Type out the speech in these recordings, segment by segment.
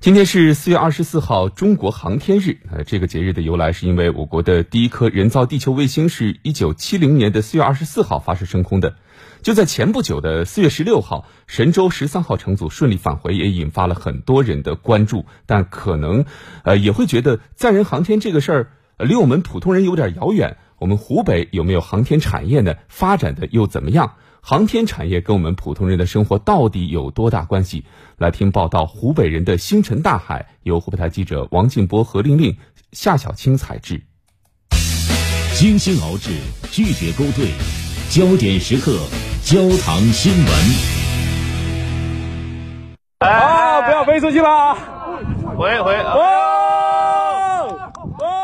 今天是四月二十四号，中国航天日。呃，这个节日的由来是因为我国的第一颗人造地球卫星是一九七零年的四月二十四号发射升空的。就在前不久的四月十六号，神舟十三号乘组顺利返回，也引发了很多人的关注。但可能，呃，也会觉得载人航天这个事儿离我们普通人有点遥远。我们湖北有没有航天产业呢？发展的又怎么样？航天产业跟我们普通人的生活到底有多大关系？来听报道：湖北人的星辰大海，由湖北台记者王静波、何令令、夏小青采制。精心熬制，拒绝勾兑，焦点时刻，焦糖新闻。啊！不要飞出去了！回回。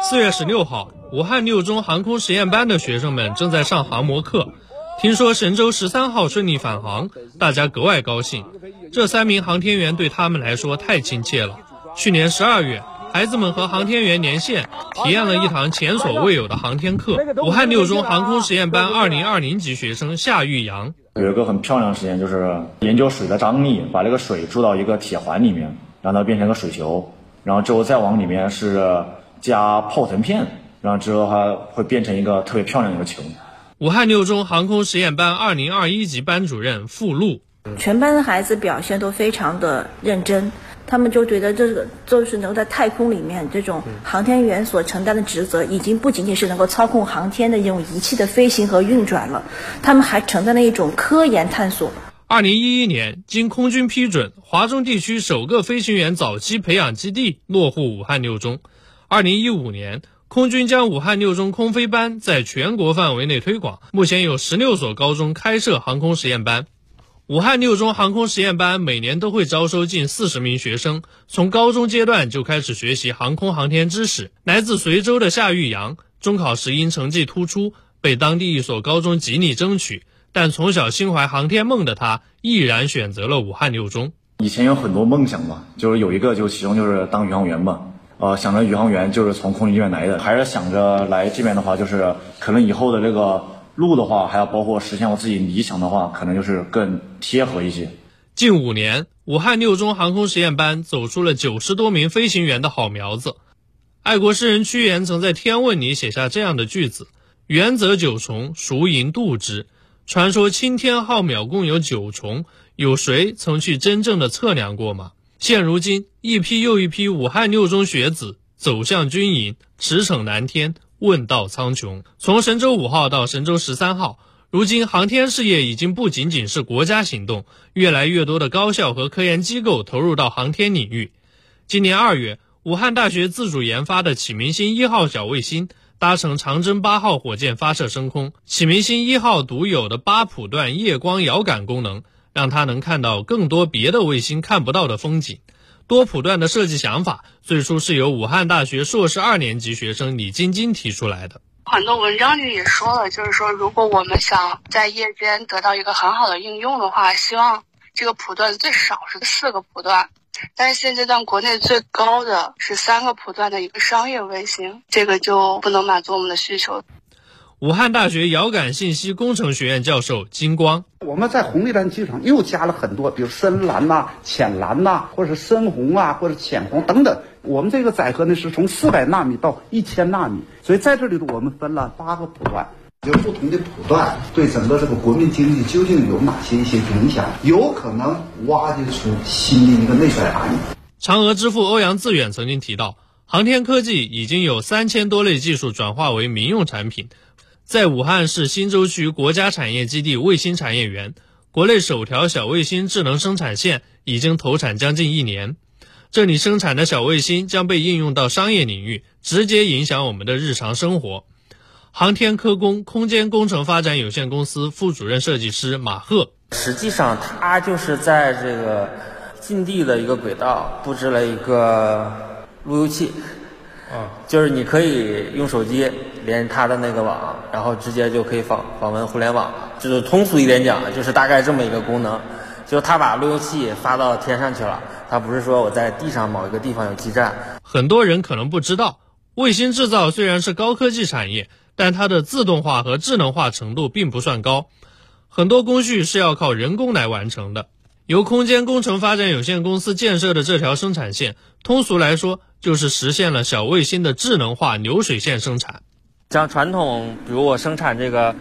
四月十六号。武汉六中航空实验班的学生们正在上航模课，听说神舟十三号顺利返航，大家格外高兴。这三名航天员对他们来说太亲切了。去年十二月，孩子们和航天员连线，体验了一堂前所未有的航天课。武汉六中航空实验班二零二零级学生夏玉阳有一个很漂亮实验，就是研究水的张力，把这个水注到一个铁环里面，让它变成个水球，然后之后再往里面是加泡腾片。然后之后它会变成一个特别漂亮一个球。武汉六中航空实验班二零二一级班主任付璐，全班的孩子表现都非常的认真，他们就觉得这个就是能在太空里面，这种航天员所承担的职责，已经不仅仅是能够操控航天的这种仪器的飞行和运转了，他们还承担了一种科研探索。二零一一年，经空军批准，华中地区首个飞行员早期培养基地落户武汉六中。二零一五年。空军将武汉六中空飞班在全国范围内推广，目前有十六所高中开设航空实验班。武汉六中航空实验班每年都会招收近四十名学生，从高中阶段就开始学习航空航天知识。来自随州的夏玉阳，中考时因成绩突出，被当地一所高中极力争取，但从小心怀航天梦的他，毅然选择了武汉六中。以前有很多梦想嘛，就是有一个，就其中就是当宇航员嘛。呃，想着宇航员就是从空军这边来的，还是想着来这边的话，就是可能以后的这个路的话，还要包括实现我自己理想的话，可能就是更贴合一些。近五年，武汉六中航空实验班走出了九十多名飞行员的好苗子。爱国诗人屈原曾在《天问》里写下这样的句子：“原则九重，孰盈度之？”传说青天浩渺共有九重，有谁曾去真正的测量过吗？现如今，一批又一批武汉六中学子走向军营，驰骋蓝天，问道苍穹。从神舟五号到神舟十三号，如今航天事业已经不仅仅是国家行动，越来越多的高校和科研机构投入到航天领域。今年二月，武汉大学自主研发的启明星一号小卫星搭乘长征八号火箭发射升空。启明星一号独有的八谱段夜光遥感功能。让他能看到更多别的卫星看不到的风景。多普段的设计想法最初是由武汉大学硕士二年级学生李晶晶提出来的。很多文章里也说了，就是说，如果我们想在夜间得到一个很好的应用的话，希望这个普段最少是四个普段。但是现阶段国内最高的是三个普段的一个商业卫星，这个就不能满足我们的需求。武汉大学遥感信息工程学院教授金光，我们在红绿蓝基础上又加了很多，比如深蓝呐、浅蓝呐，或者是深红啊，或者浅红等等。我们这个载荷呢是从四百纳米到一千纳米，所以在这里头我们分了八个谱段，有不同的谱段对整个这个国民经济究竟有哪些一些影响，有可能挖掘出新的一个内在含义。嫦娥之父欧阳自远曾经提到，航天科技已经有三千多类技术转化为民用产品。在武汉市新洲区国家产业基地卫星产业园，国内首条小卫星智能生产线已经投产将近一年。这里生产的小卫星将被应用到商业领域，直接影响我们的日常生活。航天科工空间工程发展有限公司副主任设计师马赫，实际上它就是在这个近地的一个轨道布置了一个路由器。嗯，就是你可以用手机连它的那个网，然后直接就可以访访问互联网。就是通俗一点讲，就是大概这么一个功能。就它把路由器发到天上去了，它不是说我在地上某一个地方有基站。很多人可能不知道，卫星制造虽然是高科技产业，但它的自动化和智能化程度并不算高，很多工序是要靠人工来完成的。由空间工程发展有限公司建设的这条生产线，通俗来说就是实现了小卫星的智能化流水线生产。像传统，比如我生产这个，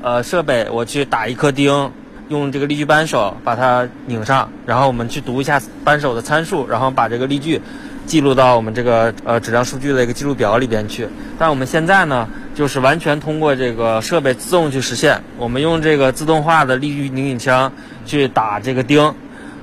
呃，设备，我去打一颗钉，用这个力矩扳手把它拧上，然后我们去读一下扳手的参数，然后把这个力矩记录到我们这个呃质量数据的一个记录表里边去。但我们现在呢，就是完全通过这个设备自动去实现。我们用这个自动化的力矩拧紧枪去打这个钉，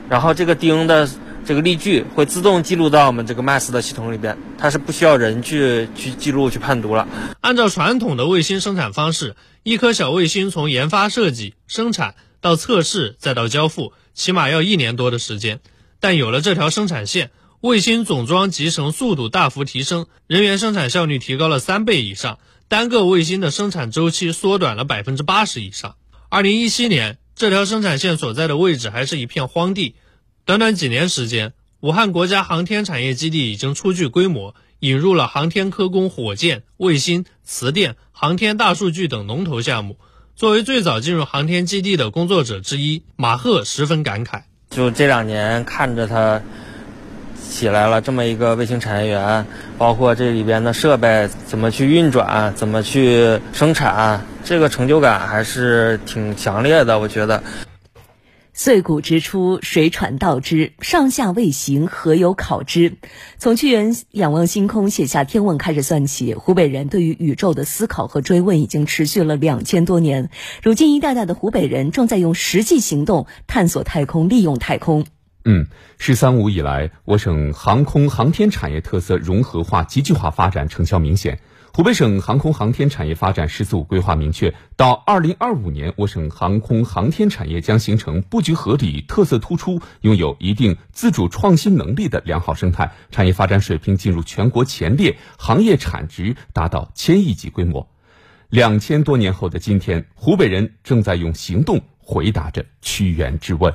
然后这个钉的这个例句会自动记录到我们这个 MAS 的系统里边，它是不需要人去去记录去判读了。按照传统的卫星生产方式，一颗小卫星从研发设计、生产到测试再到交付，起码要一年多的时间。但有了这条生产线，卫星总装集成速度大幅提升，人员生产效率提高了三倍以上，单个卫星的生产周期缩短了百分之八十以上。二零一七年，这条生产线所在的位置还是一片荒地，短短几年时间，武汉国家航天产业基地已经初具规模，引入了航天科工火箭、卫星、磁电、航天大数据等龙头项目。作为最早进入航天基地的工作者之一，马赫十分感慨：就这两年看着它。起来了这么一个卫星产业园，包括这里边的设备怎么去运转，怎么去生产，这个成就感还是挺强烈的。我觉得，岁古之初，水传道之，上下未行何有考之？从屈原仰望星空写下《天问》开始算起，湖北人对于宇宙的思考和追问已经持续了两千多年。如今，一代代的湖北人正在用实际行动探索太空，利用太空。嗯，“十三五”以来，我省航空航天产业特色融合化、集聚化发展成效明显。湖北省航空航天产业发展“十四五”规划明确，到二零二五年，我省航空航天产业将形成布局合理、特色突出、拥有一定自主创新能力的良好生态，产业发展水平进入全国前列，行业产值达到千亿级规模。两千多年后的今天，湖北人正在用行动回答着屈原之问。